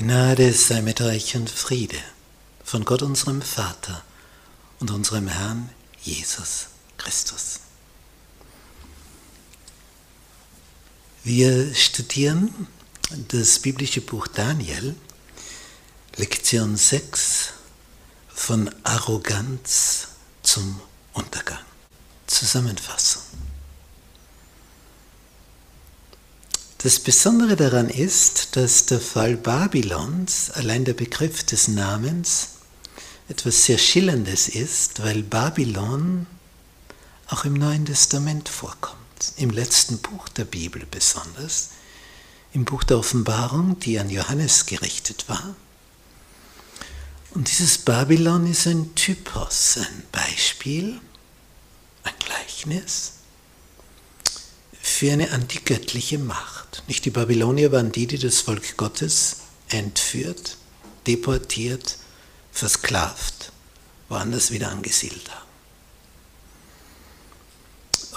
Gnade sei mit euch und Friede von Gott unserem Vater und unserem Herrn Jesus Christus. Wir studieren das biblische Buch Daniel, Lektion 6 von Arroganz zum Untergang. Zusammenfassung. Das Besondere daran ist, dass der Fall Babylons, allein der Begriff des Namens, etwas sehr Schillerndes ist, weil Babylon auch im Neuen Testament vorkommt, im letzten Buch der Bibel besonders, im Buch der Offenbarung, die an Johannes gerichtet war. Und dieses Babylon ist ein Typos, ein Beispiel, ein Gleichnis für eine antigöttliche Macht. Nicht die Babylonier waren die, die das Volk Gottes entführt, deportiert, versklavt, woanders wieder angesiedelt haben.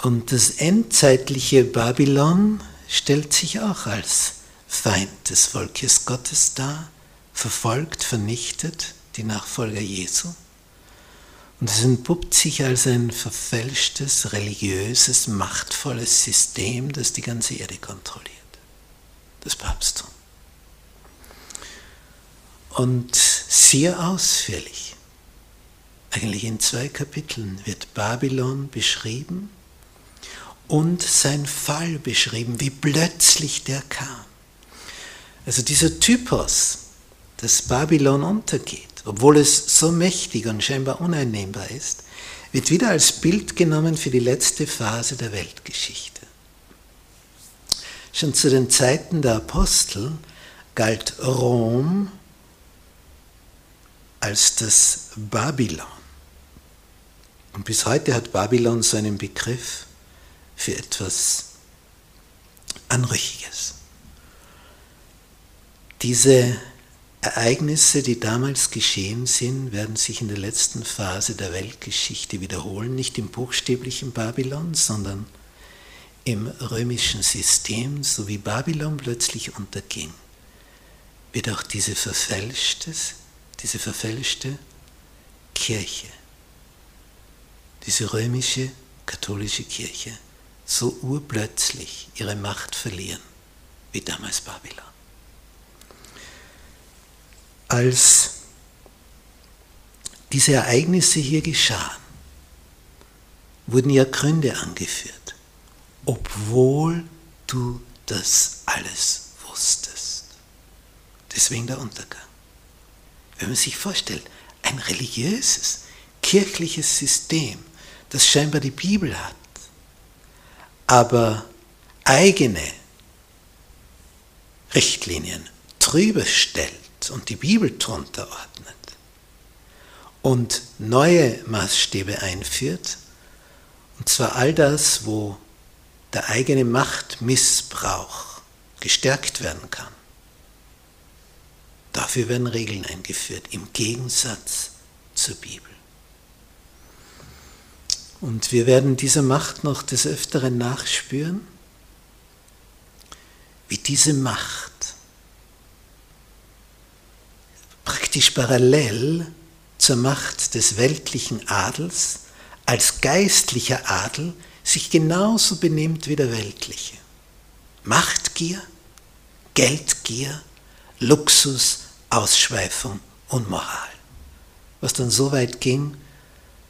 Und das endzeitliche Babylon stellt sich auch als Feind des Volkes Gottes dar, verfolgt, vernichtet die Nachfolger Jesu. Und es entpuppt sich als ein verfälschtes, religiöses, machtvolles System, das die ganze Erde kontrolliert. Das Papsttum. Und sehr ausführlich, eigentlich in zwei Kapiteln, wird Babylon beschrieben und sein Fall beschrieben, wie plötzlich der kam. Also dieser Typos, dass Babylon untergeht, obwohl es so mächtig und scheinbar uneinnehmbar ist, wird wieder als Bild genommen für die letzte Phase der Weltgeschichte. Schon zu den Zeiten der Apostel galt Rom als das Babylon. Und bis heute hat Babylon so einen Begriff für etwas Anrüchiges. Diese Ereignisse, die damals geschehen sind, werden sich in der letzten Phase der Weltgeschichte wiederholen, nicht im buchstäblichen Babylon, sondern im römischen System, so wie Babylon plötzlich unterging, wird auch diese verfälschte, diese verfälschte Kirche, diese römische katholische Kirche, so urplötzlich ihre Macht verlieren wie damals Babylon als diese Ereignisse hier geschahen, wurden ja Gründe angeführt, obwohl du das alles wusstest. Deswegen der Untergang. Wenn man sich vorstellt, ein religiöses, kirchliches System, das scheinbar die Bibel hat, aber eigene Richtlinien drüber stellt, und die Bibel drunter ordnet und neue Maßstäbe einführt, und zwar all das, wo der eigene Machtmissbrauch gestärkt werden kann. Dafür werden Regeln eingeführt, im Gegensatz zur Bibel. Und wir werden dieser Macht noch des Öfteren nachspüren, wie diese Macht praktisch parallel zur Macht des weltlichen Adels als geistlicher Adel sich genauso benimmt wie der weltliche. Machtgier, Geldgier, Luxus, Ausschweifung und Moral. Was dann so weit ging,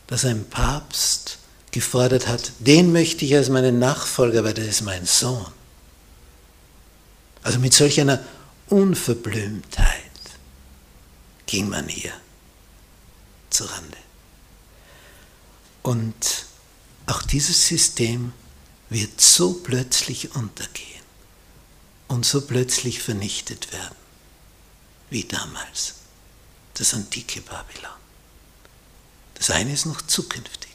dass ein Papst gefordert hat, den möchte ich als meinen Nachfolger, weil der ist mein Sohn. Also mit solch einer Unverblümtheit ging man hier zu Rande. Und auch dieses System wird so plötzlich untergehen und so plötzlich vernichtet werden, wie damals das antike Babylon. Das eine ist noch zukünftig,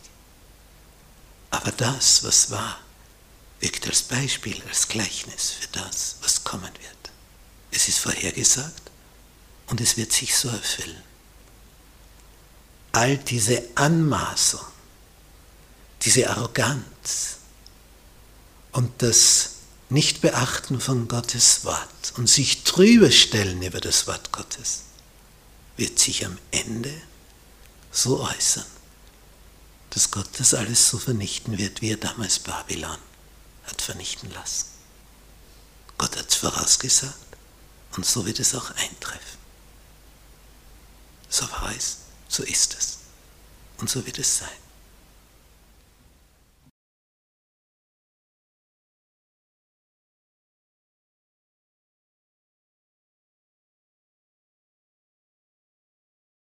aber das, was war, wirkt als Beispiel, als Gleichnis für das, was kommen wird. Es ist vorhergesagt und es wird sich so erfüllen. All diese Anmaßung, diese Arroganz und das nicht beachten von Gottes Wort und sich drüber stellen über das Wort Gottes, wird sich am Ende so äußern, dass Gott das alles so vernichten wird, wie er damals Babylon hat vernichten lassen. Gott hat es vorausgesagt und so wird es auch eintreffen. So war es, so ist es und so wird es sein.